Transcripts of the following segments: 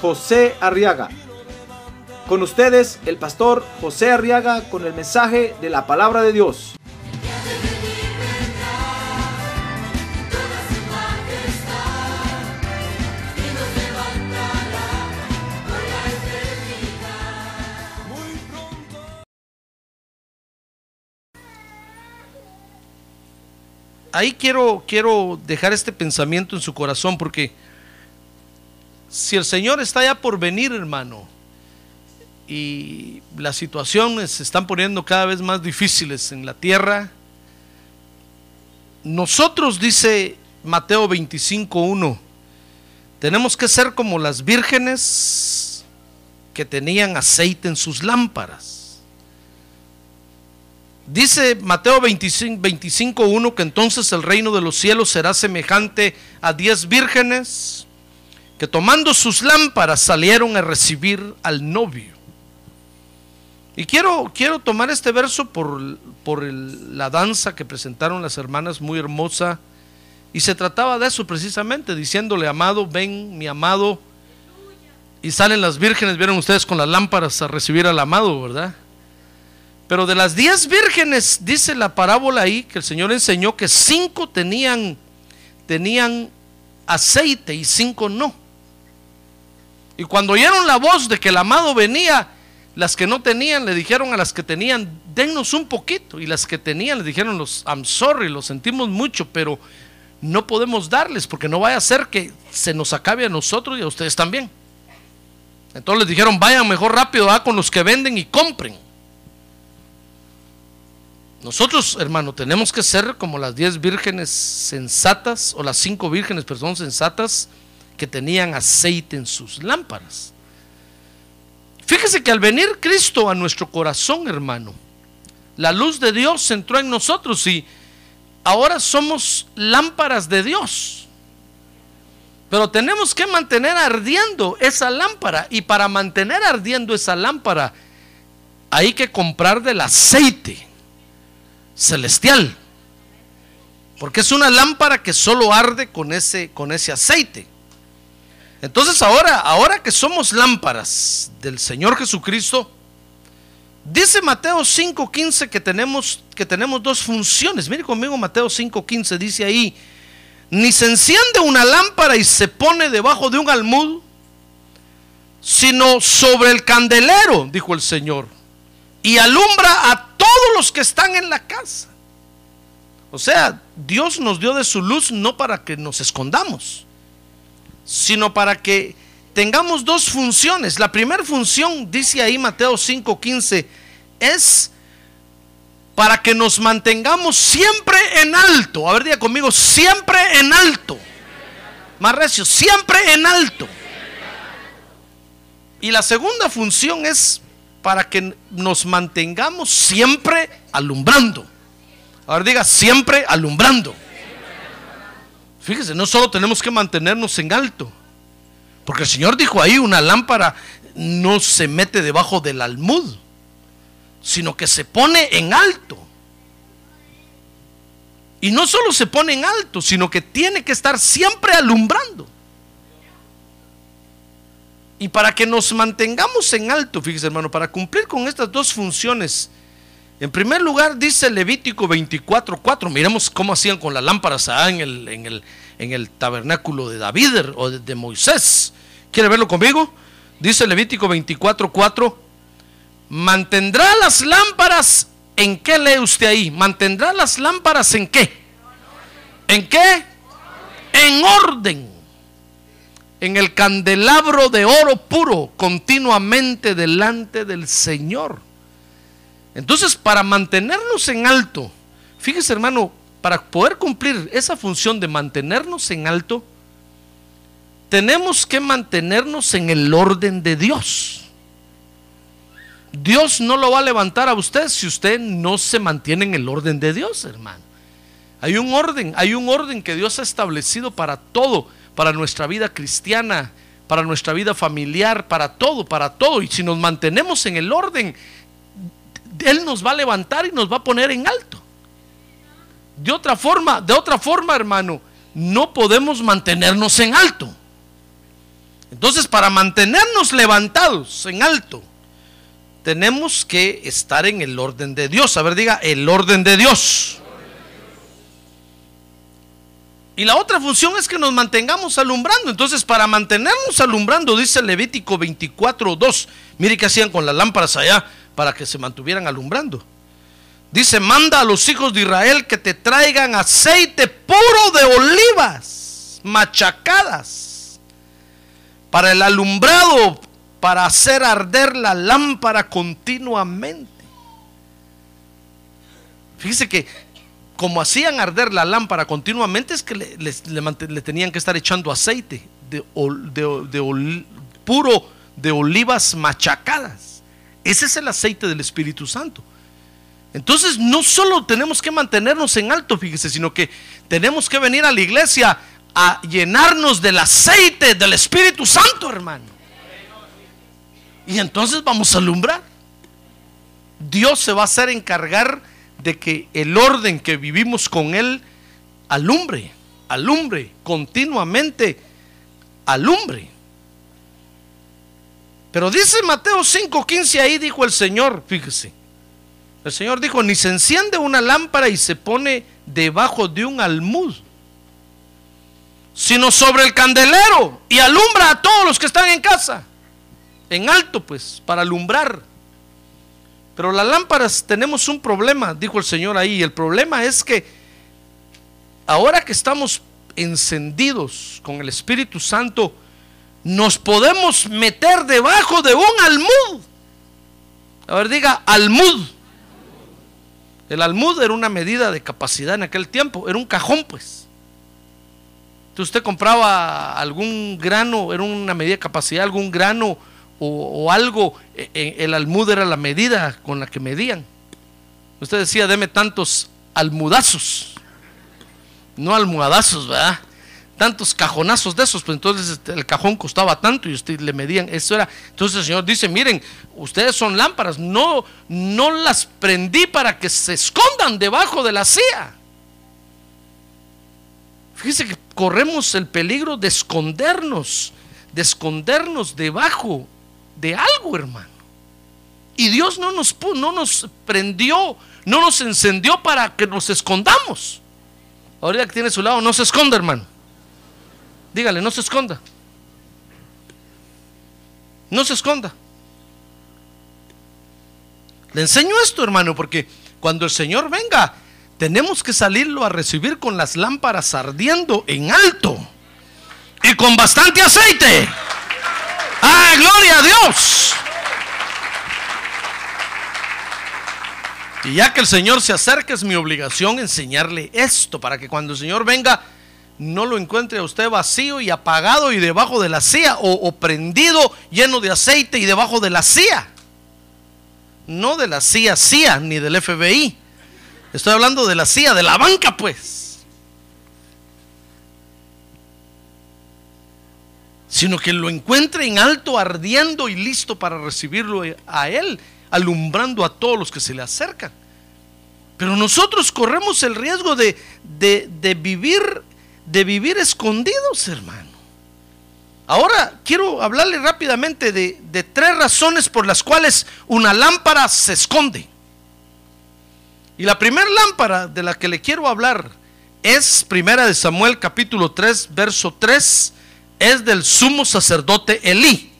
José Arriaga. Con ustedes, el pastor José Arriaga con el mensaje de la palabra de Dios. ahí quiero, quiero dejar este pensamiento en su corazón porque si el Señor está ya por venir, hermano, y las situaciones se están poniendo cada vez más difíciles en la tierra, nosotros, dice Mateo 25.1, tenemos que ser como las vírgenes que tenían aceite en sus lámparas. Dice Mateo 25.1 25, que entonces el reino de los cielos será semejante a diez vírgenes que tomando sus lámparas salieron a recibir al novio. Y quiero, quiero tomar este verso por, por la danza que presentaron las hermanas, muy hermosa. Y se trataba de eso precisamente, diciéndole, amado, ven, mi amado. Y salen las vírgenes, vieron ustedes con las lámparas a recibir al amado, ¿verdad? Pero de las diez vírgenes, dice la parábola ahí, que el Señor enseñó que cinco tenían, tenían aceite y cinco no. Y cuando oyeron la voz de que el amado venía, las que no tenían le dijeron a las que tenían, dennos un poquito. Y las que tenían le dijeron, los, I'm sorry, lo sentimos mucho, pero no podemos darles porque no vaya a ser que se nos acabe a nosotros y a ustedes también. Entonces les dijeron, vayan mejor rápido a con los que venden y compren. Nosotros, hermano, tenemos que ser como las diez vírgenes sensatas, o las cinco vírgenes, perdón, sensatas, que tenían aceite en sus lámparas. Fíjese que al venir Cristo a nuestro corazón, hermano, la luz de Dios entró en nosotros y ahora somos lámparas de Dios. Pero tenemos que mantener ardiendo esa lámpara y para mantener ardiendo esa lámpara hay que comprar del aceite celestial. Porque es una lámpara que solo arde con ese, con ese aceite. Entonces ahora, ahora que somos lámparas del Señor Jesucristo, dice Mateo 5:15 que tenemos, que tenemos dos funciones. Mire conmigo Mateo 5:15, dice ahí, ni se enciende una lámpara y se pone debajo de un almud, sino sobre el candelero, dijo el Señor, y alumbra a todos los que están en la casa. O sea, Dios nos dio de su luz no para que nos escondamos, sino para que tengamos dos funciones. La primera función, dice ahí Mateo 5:15, es para que nos mantengamos siempre en alto. A ver, diga conmigo, siempre en alto. Más recio, siempre en alto. Y la segunda función es para que nos mantengamos siempre alumbrando. Ahora diga, siempre alumbrando. Fíjese, no solo tenemos que mantenernos en alto, porque el Señor dijo ahí, una lámpara no se mete debajo del almud, sino que se pone en alto. Y no solo se pone en alto, sino que tiene que estar siempre alumbrando. Y para que nos mantengamos en alto, fíjese hermano, para cumplir con estas dos funciones, en primer lugar dice Levítico 24:4, miremos cómo hacían con las lámparas en el, en el, en el tabernáculo de David o de, de Moisés. ¿Quiere verlo conmigo? Dice Levítico 24:4, mantendrá las lámparas, ¿en qué lee usted ahí? ¿Mantendrá las lámparas en qué? ¿En qué? En orden en el candelabro de oro puro continuamente delante del Señor. Entonces, para mantenernos en alto, fíjese hermano, para poder cumplir esa función de mantenernos en alto, tenemos que mantenernos en el orden de Dios. Dios no lo va a levantar a usted si usted no se mantiene en el orden de Dios, hermano. Hay un orden, hay un orden que Dios ha establecido para todo, para nuestra vida cristiana, para nuestra vida familiar, para todo, para todo. Y si nos mantenemos en el orden, Él nos va a levantar y nos va a poner en alto. De otra forma, de otra forma, hermano, no podemos mantenernos en alto. Entonces, para mantenernos levantados en alto, tenemos que estar en el orden de Dios. A ver, diga, el orden de Dios. Y la otra función es que nos mantengamos alumbrando. Entonces, para mantenernos alumbrando, dice Levítico 24:2. Mire qué hacían con las lámparas allá para que se mantuvieran alumbrando. Dice, manda a los hijos de Israel que te traigan aceite puro de olivas machacadas para el alumbrado, para hacer arder la lámpara continuamente. Fíjese que como hacían arder la lámpara continuamente, es que le, tenían que estar echando aceite de, puro de olivas machacadas. Ese es el aceite del Espíritu Santo. Entonces no solo tenemos que mantenernos en alto, fíjese, sino que tenemos que venir a la iglesia a llenarnos del aceite del Espíritu Santo, hermano. Y entonces vamos a alumbrar. Dios se va a hacer encargar de que el orden que vivimos con Él alumbre, alumbre, continuamente alumbre. Pero dice Mateo 5:15 ahí dijo el Señor, fíjese. El Señor dijo, ni se enciende una lámpara y se pone debajo de un almud, sino sobre el candelero y alumbra a todos los que están en casa, en alto pues, para alumbrar. Pero las lámparas tenemos un problema, dijo el Señor ahí. El problema es que ahora que estamos encendidos con el Espíritu Santo, nos podemos meter debajo de un almud. A ver, diga almud. El almud era una medida de capacidad en aquel tiempo, era un cajón pues. Entonces usted compraba algún grano, era una medida de capacidad, algún grano o, algo, e, e, el almud era la medida con la que medían. Usted decía, deme tantos almudazos, no almohadazos, ¿verdad? Tantos cajonazos de esos, pues entonces este, el cajón costaba tanto y usted le medían, eso era. Entonces el Señor dice, miren, ustedes son lámparas, no, no las prendí para que se escondan debajo de la silla. Fíjese que corremos el peligro de escondernos, de escondernos debajo de algo, hermano. Y Dios no nos, no nos prendió, no nos encendió para que nos escondamos. Ahorita que tiene su lado, no se esconda, hermano. Dígale, no se esconda. No se esconda. Le enseño esto, hermano, porque cuando el Señor venga, tenemos que salirlo a recibir con las lámparas ardiendo en alto y con bastante aceite. ¡Ah, gloria a Dios! Y ya que el Señor se acerca, es mi obligación enseñarle esto para que cuando el Señor venga no lo encuentre a usted vacío y apagado y debajo de la silla o, prendido lleno de aceite y debajo de la silla. No de la CIA, CIA ni del FBI. Estoy hablando de la CIA, de la banca, pues. sino que lo encuentre en alto, ardiendo y listo para recibirlo a Él, alumbrando a todos los que se le acercan. Pero nosotros corremos el riesgo de, de, vivir, de vivir escondidos, hermano. Ahora quiero hablarle rápidamente de, tres razones por las cuales una lámpara se esconde. Y la primera lámpara de la que le quiero hablar es Primera de Samuel capítulo 3, verso 3 es del sumo sacerdote Elí.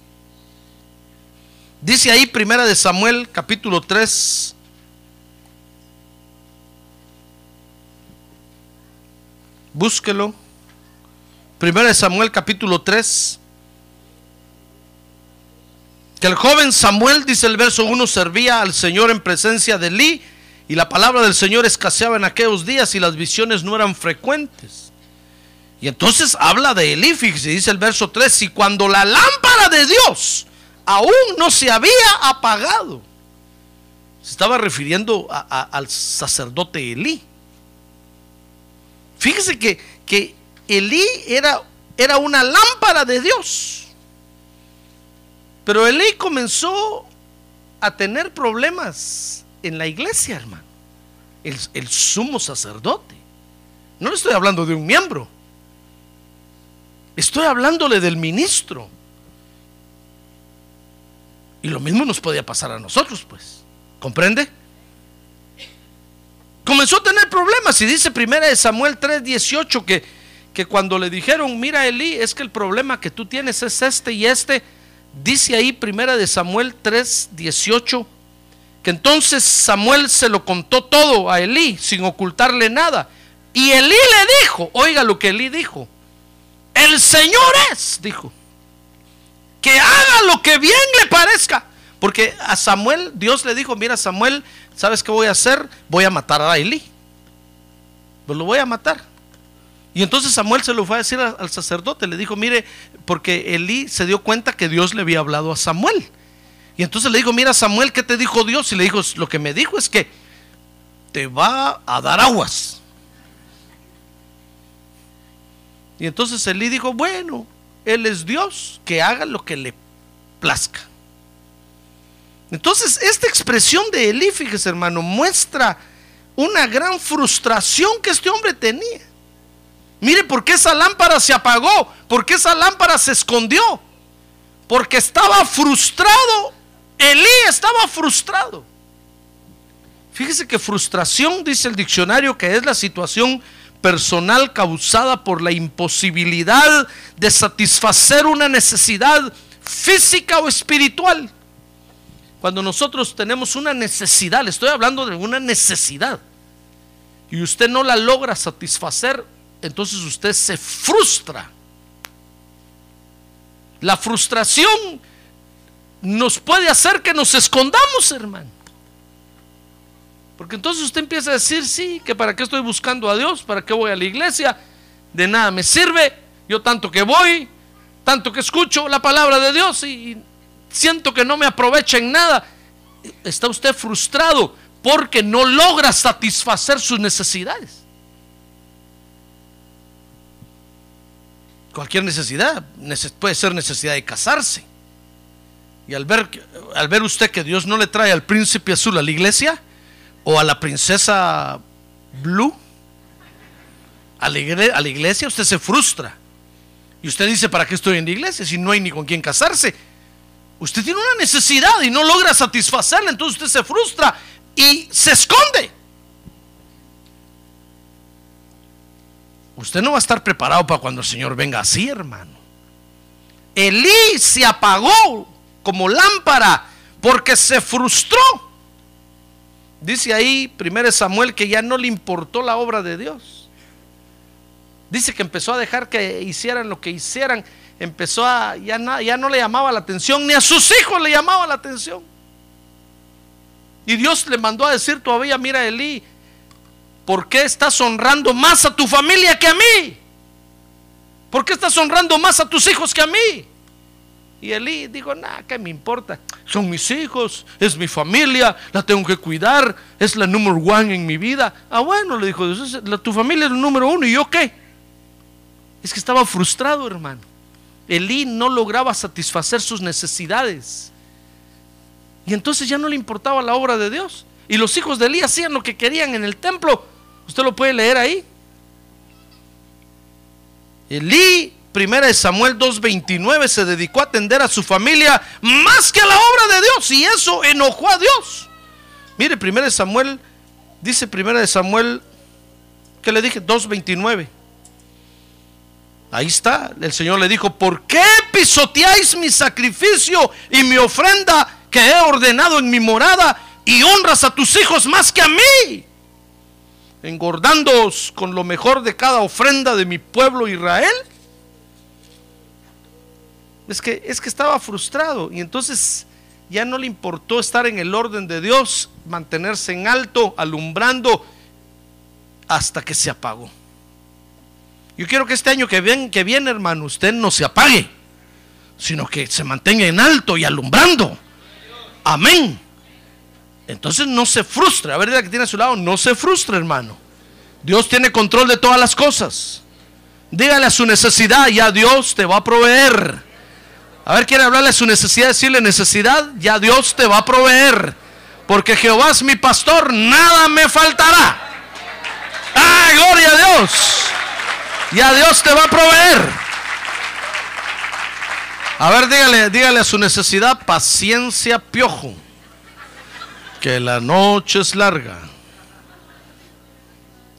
Dice ahí Primera de Samuel capítulo 3 Búsquelo. Primera de Samuel capítulo 3 que el joven Samuel, dice el verso 1, servía al Señor en presencia de Elí y la palabra del Señor escaseaba en aquellos días y las visiones no eran frecuentes. Y entonces habla de Elí, dice el verso 3, y cuando la lámpara de Dios aún no se había apagado, se estaba refiriendo al sacerdote Elí. Fíjese que, que Elí era, era una lámpara de Dios. Pero Elí comenzó a tener problemas en la iglesia, hermano. El, el sumo sacerdote. No le estoy hablando de un miembro. Estoy hablándole del ministro. Y lo mismo nos podía pasar a nosotros, pues. ¿Comprende? Comenzó a tener problemas. Y dice primera de Samuel 3:18 que, que cuando le dijeron, mira Elí, es que el problema que tú tienes es este y este. Dice ahí primera de Samuel 3:18 que entonces Samuel se lo contó todo a Elí sin ocultarle nada. Y Elí le dijo, oiga lo que Elí dijo. El Señor es, dijo, que haga lo que bien le parezca. Porque a Samuel, Dios le dijo, mira Samuel, ¿sabes qué voy a hacer? Voy a matar a Elí. Pues lo voy a matar. Y entonces Samuel se lo fue a decir al sacerdote, le dijo, mire, porque Elí se dio cuenta que Dios le había hablado a Samuel. Y entonces le dijo, mira Samuel, ¿qué te dijo Dios? Y le dijo, lo que me dijo es que te va a dar aguas. Y entonces Elí dijo, bueno, Él es Dios, que haga lo que le plazca. Entonces, esta expresión de Elí, fíjese hermano, muestra una gran frustración que este hombre tenía. Mire, ¿por qué esa lámpara se apagó? ¿Por qué esa lámpara se escondió? Porque estaba frustrado. Elí estaba frustrado. Fíjese que frustración, dice el diccionario, que es la situación personal causada por la imposibilidad de satisfacer una necesidad física o espiritual. Cuando nosotros tenemos una necesidad, le estoy hablando de una necesidad, y usted no la logra satisfacer, entonces usted se frustra. La frustración nos puede hacer que nos escondamos, hermano. Porque entonces usted empieza a decir, sí, que para qué estoy buscando a Dios, para qué voy a la iglesia, de nada me sirve, yo tanto que voy, tanto que escucho la palabra de Dios y siento que no me aprovecha en nada. Está usted frustrado porque no logra satisfacer sus necesidades. Cualquier necesidad, puede ser necesidad de casarse. Y al ver, al ver usted que Dios no le trae al príncipe azul a la iglesia, o a la princesa Blue, a la, iglesia, usted se frustra. Y usted dice, ¿para qué estoy en la iglesia si no hay ni con quién casarse? Usted tiene una necesidad y no logra satisfacerla, entonces usted se frustra y se esconde. Usted no va a estar preparado para cuando el Señor venga así, hermano. Elí se apagó como lámpara porque se frustró. Dice ahí, 1 Samuel, que ya no le importó la obra de Dios. Dice que empezó a dejar que hicieran lo que hicieran. Empezó a, ya, ya no le llamaba la atención, ni a sus hijos le llamaba la atención. Y Dios le mandó a decir todavía, mira Elí, ¿por qué estás honrando más a tu familia que a mí? ¿Por qué estás honrando más a tus hijos que a mí? Y Elí dijo, nada, ¿qué me importa? Son mis hijos, es mi familia, la tengo que cuidar, es la número uno en mi vida. Ah, bueno, le dijo Dios, tu familia es el número uno, ¿y yo qué? Es que estaba frustrado, hermano. Elí no lograba satisfacer sus necesidades. Y entonces ya no le importaba la obra de Dios. Y los hijos de Elí hacían lo que querían en el templo. Usted lo puede leer ahí. Elí Primera de Samuel 2.29 se dedicó a atender a su familia más que a la obra de Dios y eso enojó a Dios. Mire, Primera de Samuel, dice Primera de Samuel, que le dije? 2.29. Ahí está, el Señor le dijo, ¿por qué pisoteáis mi sacrificio y mi ofrenda que he ordenado en mi morada y honras a tus hijos más que a mí? Engordándoos con lo mejor de cada ofrenda de mi pueblo Israel. Es que, es que estaba frustrado y entonces ya no le importó estar en el orden de Dios, mantenerse en alto, alumbrando, hasta que se apagó. Yo quiero que este año que viene, que viene, hermano, usted no se apague, sino que se mantenga en alto y alumbrando. Amén. Entonces no se frustre. A ver, la que tiene a su lado, no se frustre, hermano. Dios tiene control de todas las cosas. Dígale a su necesidad, ya Dios te va a proveer. A ver, quiere hablarle a su necesidad, decirle necesidad, ya Dios te va a proveer. Porque Jehová es mi pastor, nada me faltará. ¡Ah, gloria a Dios! Ya Dios te va a proveer. A ver, dígale, dígale a su necesidad, paciencia, piojo. Que la noche es larga.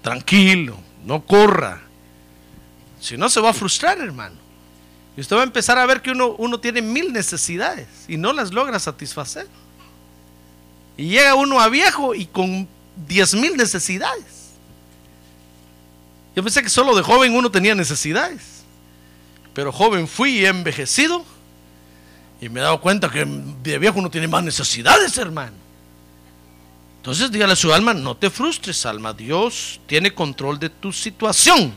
Tranquilo, no corra. Si no, se va a frustrar, hermano. Y usted va a empezar a ver que uno, uno tiene mil necesidades y no las logra satisfacer. Y llega uno a viejo y con diez mil necesidades. Yo pensé que solo de joven uno tenía necesidades. Pero joven fui y he envejecido. Y me he dado cuenta que de viejo uno tiene más necesidades, hermano. Entonces dígale a su alma, no te frustres, alma. Dios tiene control de tu situación.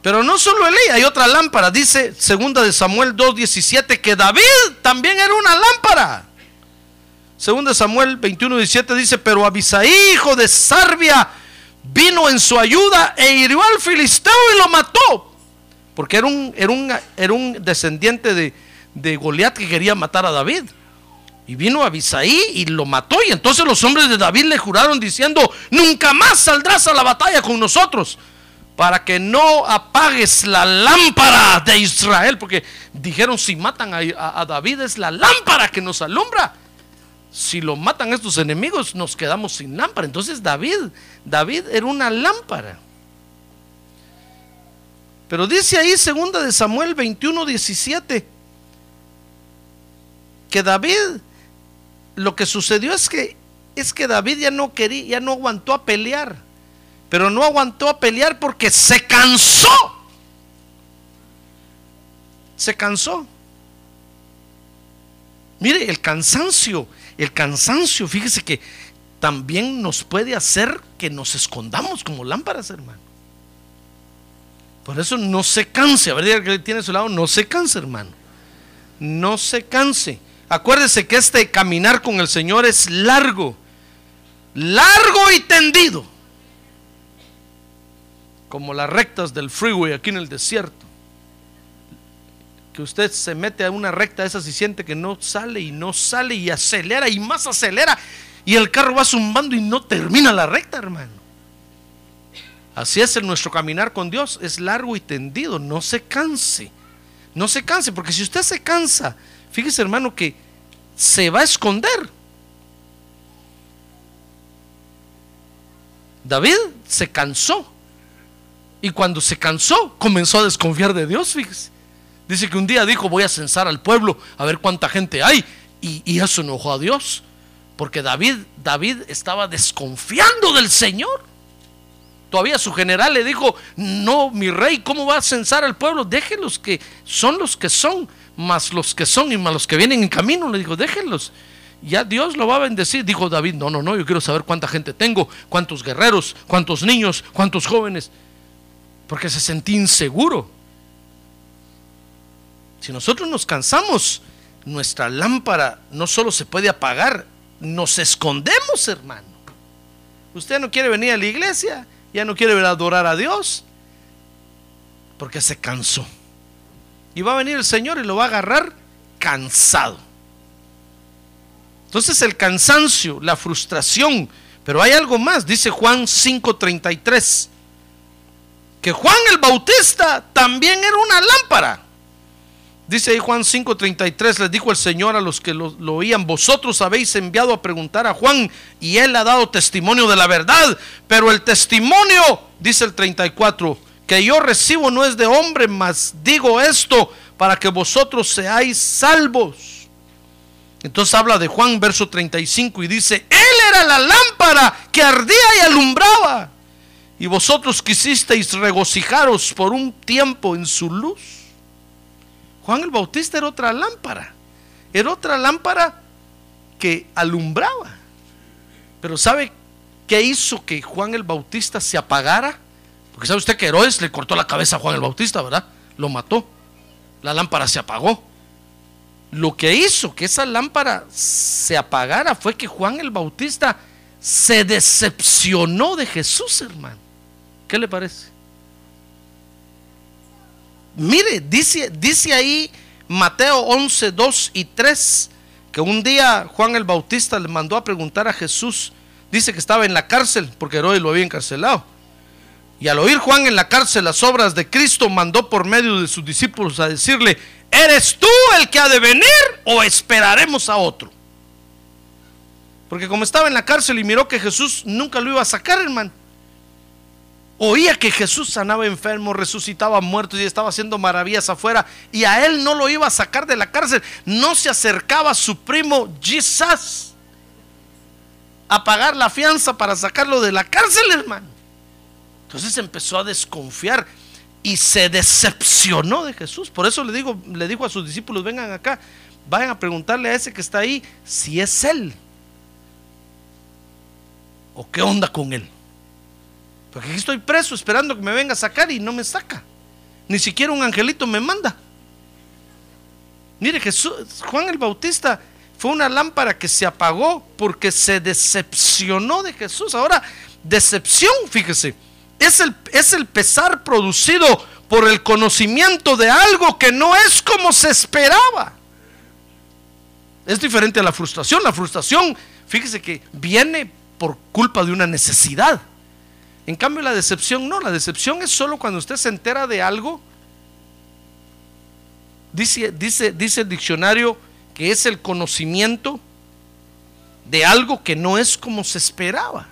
Pero no solo Elí, hay otra lámpara. Dice segunda de Samuel 2.17 que David también era una lámpara. Segunda de Samuel 21.17 dice, pero Abisaí, hijo de Sarbia, vino en su ayuda e hirió al filisteo y lo mató. Porque era un, era un, era un descendiente de, de Goliat que quería matar a David. Y vino Abisaí y lo mató. Y entonces los hombres de David le juraron diciendo, nunca más saldrás a la batalla con nosotros para que no apagues la lámpara de Israel, porque dijeron si matan a, David es la lámpara que nos alumbra. Si lo matan estos enemigos nos quedamos sin lámpara. Entonces David, David era una lámpara. Pero dice ahí segunda de Samuel 21, 17, que David, lo que sucedió es que, es que David ya no quería, ya no aguantó a pelear pero no aguantó a pelear porque se cansó. Se cansó. Mire, el cansancio, el cansancio, fíjese que también nos puede hacer que nos escondamos como lámparas, hermano. Por eso no se canse. A ver, que tiene a su lado, no se canse, hermano. No se canse. Acuérdese que este caminar con el Señor es largo, largo y tendido como las rectas del freeway aquí en el desierto. Que usted se mete a una recta esa y siente que no sale y no sale y acelera y más acelera y el carro va zumbando y no termina la recta, hermano. Así es en nuestro caminar con Dios, es largo y tendido, no se canse. No se canse, porque si usted se cansa, fíjese hermano que se va a esconder. David se cansó y cuando se cansó, comenzó a desconfiar de Dios, fíjese. Dice que un día dijo, voy a censar al pueblo, a ver cuánta gente hay. Y, eso enojó a Dios. Porque David, David estaba desconfiando del Señor. Todavía su general le dijo, no, mi rey, ¿cómo va a censar al pueblo? Déjenlos que son los que son, más los que son y más los que vienen en camino. Le dijo, déjenlos. Ya Dios lo va a bendecir. Dijo David, no, no, no, yo quiero saber cuánta gente tengo, cuántos guerreros, cuántos niños, cuántos jóvenes porque se sentía inseguro. Si nosotros nos cansamos, nuestra lámpara no solo se puede apagar, nos escondemos, hermano. Usted no quiere venir a la iglesia, ya no quiere adorar a Dios, porque se cansó. Y va a venir el Señor y lo va a agarrar cansado. Entonces el cansancio, la frustración, pero hay algo más, dice Juan 5:33 que Juan el Bautista también era una lámpara. Dice ahí Juan 5:33, les dijo el Señor a los que lo, oían, vosotros habéis enviado a preguntar a Juan y él ha dado testimonio de la verdad, pero el testimonio, dice el 34, que yo recibo no es de hombre, mas digo esto para que vosotros seáis salvos. Entonces habla de Juan, verso 35, y dice, Él era la lámpara que ardía y alumbraba y vosotros quisisteis regocijaros por un tiempo en su luz. Juan el Bautista era otra lámpara, era otra lámpara que alumbraba. Pero ¿sabe qué hizo que Juan el Bautista se apagara? Porque sabe usted que Herodes le cortó la cabeza a Juan el Bautista, ¿verdad? Lo mató. La lámpara se apagó. Lo que hizo que esa lámpara se apagara fue que Juan el Bautista se decepcionó de Jesús, hermano. ¿Qué le parece? Mire, dice, ahí Mateo 11, 2 y 3, que un día Juan el Bautista le mandó a preguntar a Jesús, dice que estaba en la cárcel, porque Herodes lo había encarcelado. Y al oír Juan en la cárcel las obras de Cristo, mandó por medio de sus discípulos a decirle, ¿eres tú el que ha de venir o esperaremos a otro? Porque como estaba en la cárcel y miró que Jesús nunca lo iba a sacar, hermano. Oía que Jesús sanaba enfermos, resucitaba muertos y estaba haciendo maravillas afuera. Y a él no lo iba a sacar de la cárcel. No se acercaba su primo Jesus a pagar la fianza para sacarlo de la cárcel, hermano. Entonces empezó a desconfiar y se decepcionó de Jesús. Por eso le digo, le dijo a sus discípulos, vengan acá, vayan a preguntarle a ese que está ahí si es él. ¿O qué onda con él? Porque aquí estoy preso esperando que me venga a sacar y no me saca. Ni siquiera un angelito me manda. Mire, Jesús, Juan el Bautista fue una lámpara que se apagó porque se decepcionó de Jesús. Ahora, decepción, fíjese, es el, es el pesar producido por el conocimiento de algo que no es como se esperaba. Es diferente a la frustración. La frustración, fíjese que viene por culpa de una necesidad. En cambio, la decepción no, la decepción es solo cuando usted se entera de algo. Dice, dice, dice el diccionario que es el conocimiento de algo que no es como se esperaba.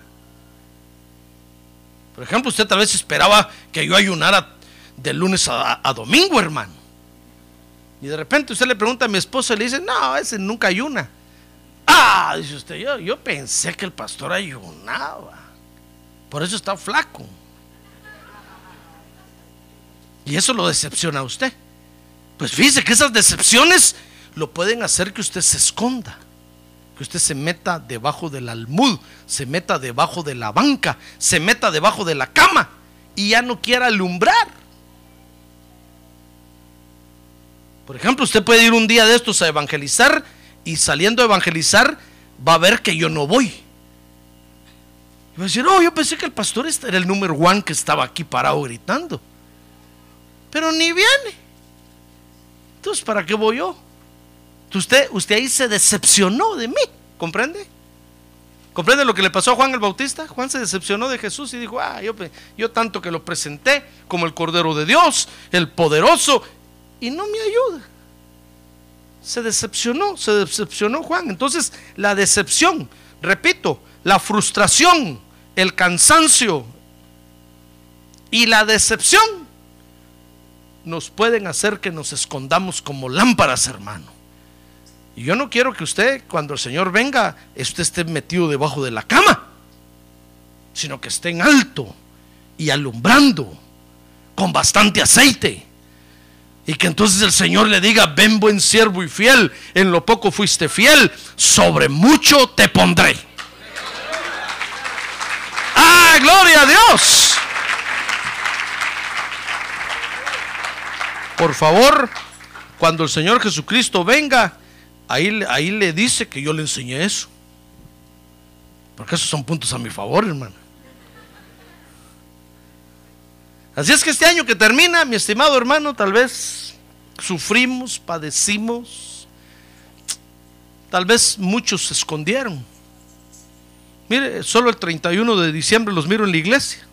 Por ejemplo, usted tal vez esperaba que yo ayunara de lunes a, domingo, hermano. Y de repente usted le pregunta a mi esposa y le dice, no, ese nunca ayuna. Ah, dice usted, yo, yo pensé que el pastor ayunaba. Por eso está flaco. Y eso lo decepciona a usted. Pues fíjese que esas decepciones lo pueden hacer que usted se esconda. Que usted se meta debajo del almud, se meta debajo de la banca, se meta debajo de la cama y ya no quiera alumbrar. Por ejemplo, usted puede ir un día de estos a evangelizar y saliendo a evangelizar va a ver que yo no voy. Y va a decir, oh, yo pensé que el pastor era el número one que estaba aquí parado gritando. Pero ni viene. Entonces, ¿para qué voy yo? Usted, usted ahí se decepcionó de mí, ¿comprende? ¿Comprende lo que le pasó a Juan el Bautista? Juan se decepcionó de Jesús y dijo, ah, yo, yo tanto que lo presenté como el Cordero de Dios, el poderoso, y no me ayuda. Se decepcionó, se decepcionó Juan. Entonces, la decepción, repito, la frustración, el cansancio y la decepción nos pueden hacer que nos escondamos como lámparas, hermano. Y yo no quiero que usted, cuando el Señor venga, usted esté metido debajo de la cama, sino que esté en alto y alumbrando con bastante aceite. Y que entonces el Señor le diga, ven buen siervo y fiel, en lo poco fuiste fiel, sobre mucho te pondré. ¡Ah, gloria a Dios! Por favor, cuando el Señor Jesucristo venga, ahí, ahí le dice que yo le enseñé eso. Porque esos son puntos a mi favor, hermano. Así es que este año que termina, mi estimado hermano, tal vez sufrimos, padecimos, tal vez muchos se escondieron. Mire, solo el 31 de diciembre los miro en la iglesia.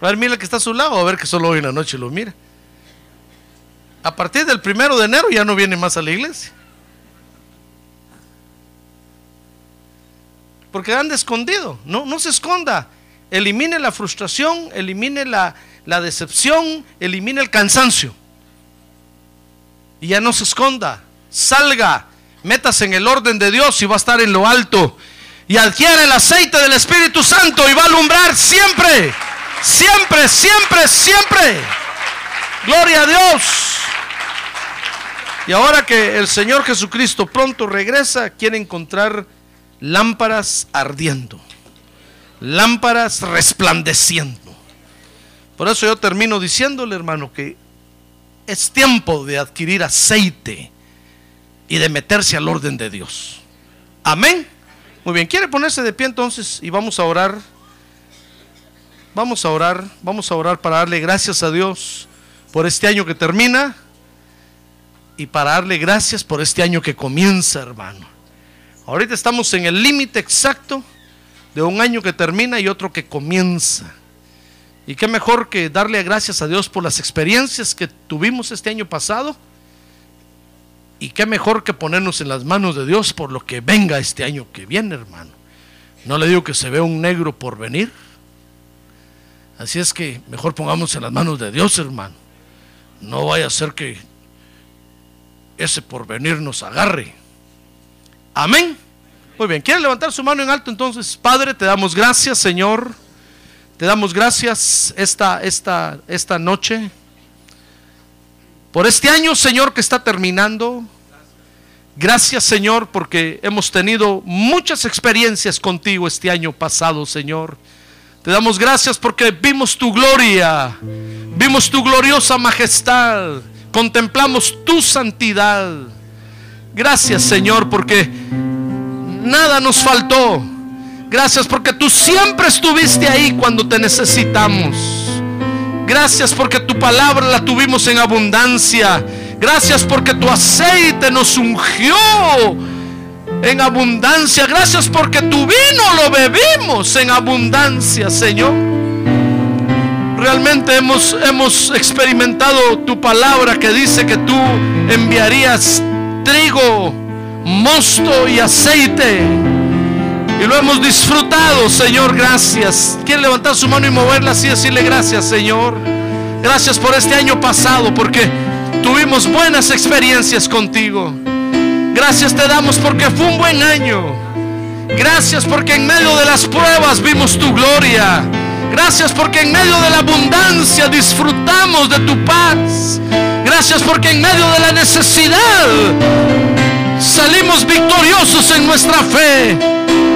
A ver, mira que está a su lado, a ver que solo hoy en la noche lo mira. A partir del primero de enero ya no viene más a la iglesia. Porque anda escondido. No, no se esconda. Elimine la frustración, elimine la, la decepción, elimine el cansancio. Y ya no se esconda. Salga, métase en el orden de Dios y va a estar en lo alto. Y adquiere el aceite del Espíritu Santo y va a alumbrar siempre, siempre, siempre, siempre. Gloria a Dios. Y ahora que el Señor Jesucristo pronto regresa, quiere encontrar lámparas ardiendo, lámparas resplandeciendo, Por eso yo termino diciéndole, hermano, que es tiempo de adquirir aceite y de meterse al orden de Dios. Amén. Muy bien, ¿quiere ponerse de pie entonces y vamos a orar? Vamos a orar, vamos a orar para darle gracias a Dios por este año que termina y para darle gracias por este año que comienza, hermano. Ahorita estamos en el límite exacto de un año que termina y otro que comienza. Y qué mejor que darle gracias a Dios por las experiencias que tuvimos este año pasado. Y qué mejor que ponernos en las manos de Dios por lo que venga este año que viene, hermano. No le digo que se vea un negro por venir. Así es que mejor pongamos en las manos de Dios, hermano. No vaya a ser que ese porvenir nos agarre. Amén. Muy bien, ¿quiere levantar su mano en alto entonces? Padre, te damos gracias, Señor. Te damos gracias esta, esta, esta noche por este año, Señor, que está terminando. Gracias, Señor, porque hemos tenido muchas experiencias contigo este año pasado, Señor. Te damos gracias porque vimos tu gloria, vimos tu gloriosa majestad, contemplamos tu santidad. Gracias, Señor, porque nada nos faltó. Gracias porque tú siempre estuviste ahí cuando te necesitamos. Gracias porque tu palabra la tuvimos en abundancia. Gracias porque tu aceite nos ungió en abundancia. Gracias porque tu vino lo bebimos en abundancia, Señor. Realmente hemos, hemos experimentado tu palabra que dice que tú enviarías trigo, mosto y aceite. Y lo hemos disfrutado, Señor, gracias. Quiere levantar su mano y moverla así decirle gracias, Señor. Gracias por este año pasado, porque tuvimos buenas experiencias contigo. Gracias te damos porque fue un buen año. Gracias porque en medio de las pruebas vimos tu gloria. Gracias porque en medio de la abundancia disfrutamos de tu paz. Gracias porque en medio de la necesidad salimos victoriosos en nuestra fe.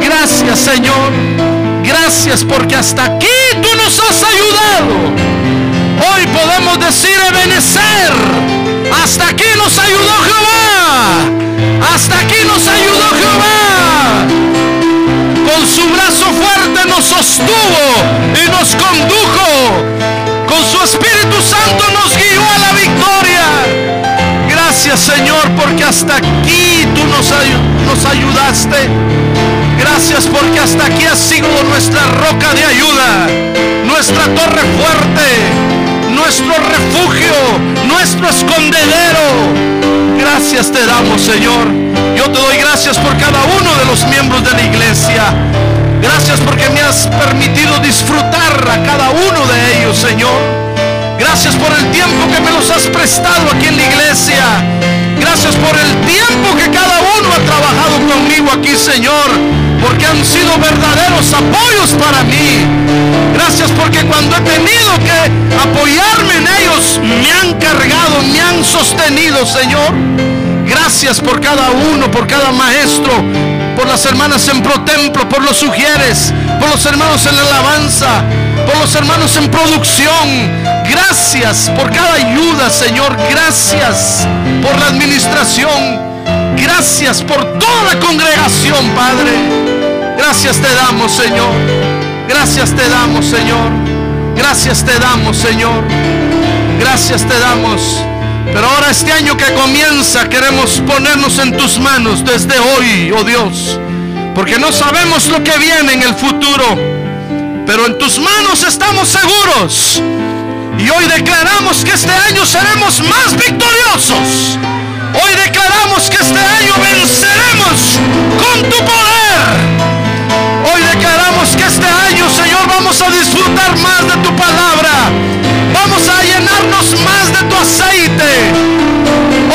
Gracias Señor. Gracias porque hasta aquí tú nos has ayudado. Hoy podemos decir Ebenecer. Hasta aquí nos ayudó Jehová. Hasta aquí nos ayudó Jehová. Con su brazo fuerte nos sostuvo y nos condujo. Con su Espíritu Santo nos guió a la victoria. Gracias Señor porque hasta aquí tú nos, ayudaste. Gracias porque hasta aquí has sido nuestra roca de ayuda, nuestra torre fuerte, nuestro refugio, nuestro escondedero. Gracias te damos, Señor. Yo te doy gracias por cada uno de los miembros de la iglesia. Gracias porque me has permitido disfrutar a cada uno de ellos, Señor. Gracias por el tiempo que me los has prestado aquí en la iglesia. Gracias por el tiempo que cada uno ha trabajado conmigo aquí, Señor. Porque han sido verdaderos apoyos para mí. Gracias porque cuando he tenido que apoyarme en ellos, me han cargado, me han sostenido, Señor. Gracias por cada uno, por cada maestro, por las hermanas en pro templo, por los sugieres, por los hermanos en la alabanza, por los hermanos en producción. Gracias por cada ayuda, Señor. Gracias por la administración. Gracias por toda la congregación, Padre. Gracias te damos, Señor. Gracias te damos, Señor. Gracias te damos, Señor. Gracias te damos. Pero ahora este año que comienza queremos ponernos en tus manos desde hoy, oh Dios. Porque no sabemos lo que viene en el futuro. Pero en tus manos estamos seguros. Y hoy declaramos que este año seremos más victoriosos. Hoy declaramos que este año venceremos con tu poder. Hoy declaramos que este año, Señor, vamos a disfrutar más de tu palabra. Vamos a llenarnos más de tu aceite.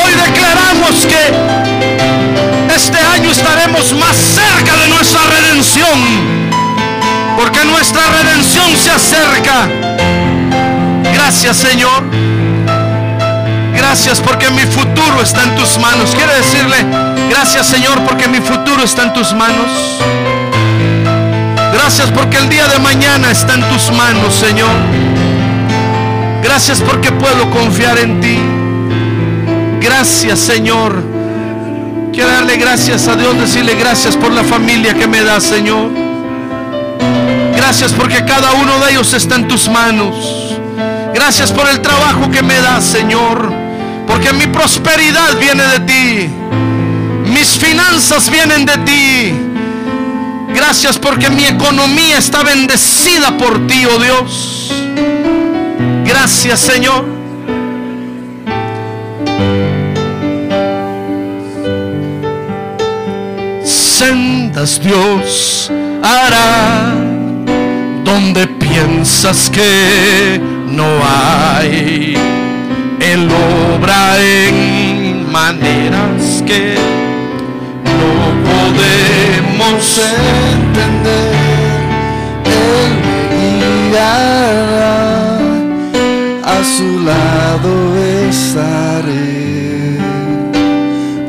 Hoy declaramos que este año estaremos más cerca de nuestra redención. Porque nuestra redención se acerca. Gracias, Señor. Gracias porque mi futuro está en tus manos. Quiere decirle, gracias Señor porque mi futuro está en tus manos. Gracias porque el día de mañana está en tus manos, Señor. Gracias porque puedo confiar en ti. Gracias Señor. Quiero darle gracias a Dios, decirle gracias por la familia que me da, Señor. Gracias porque cada uno de ellos está en tus manos. Gracias por el trabajo que me das, Señor. Porque mi prosperidad viene de ti. Mis finanzas vienen de ti. Gracias porque mi economía está bendecida por ti, oh Dios. Gracias, Señor. Sendas Dios hará donde piensas que no hay. Él obra en maneras que no podemos entender,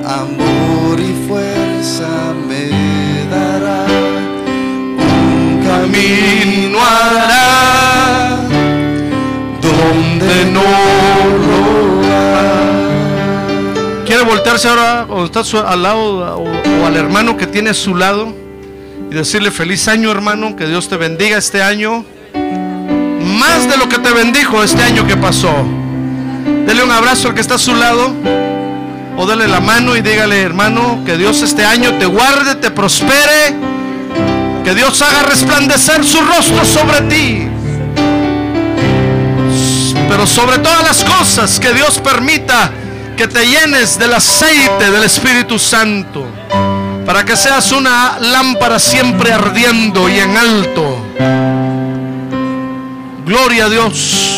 amor y fuerza me dará, un camino hará, donde no lo. Quiere voltearse ahora o está al lado o, o al hermano que tiene a su lado y decirle feliz año hermano, que Dios te bendiga este año. Más de lo que te bendijo este año que pasó. Dele un abrazo al que está a su lado o dale la mano y dígale hermano, que Dios este año te guarde, te prospere, que Dios haga resplandecer su rostro sobre ti. Pero sobre todas las cosas, que Dios permita que te llenes del aceite del Espíritu Santo. Para que seas una lámpara siempre ardiendo y en alto. Gloria a Dios.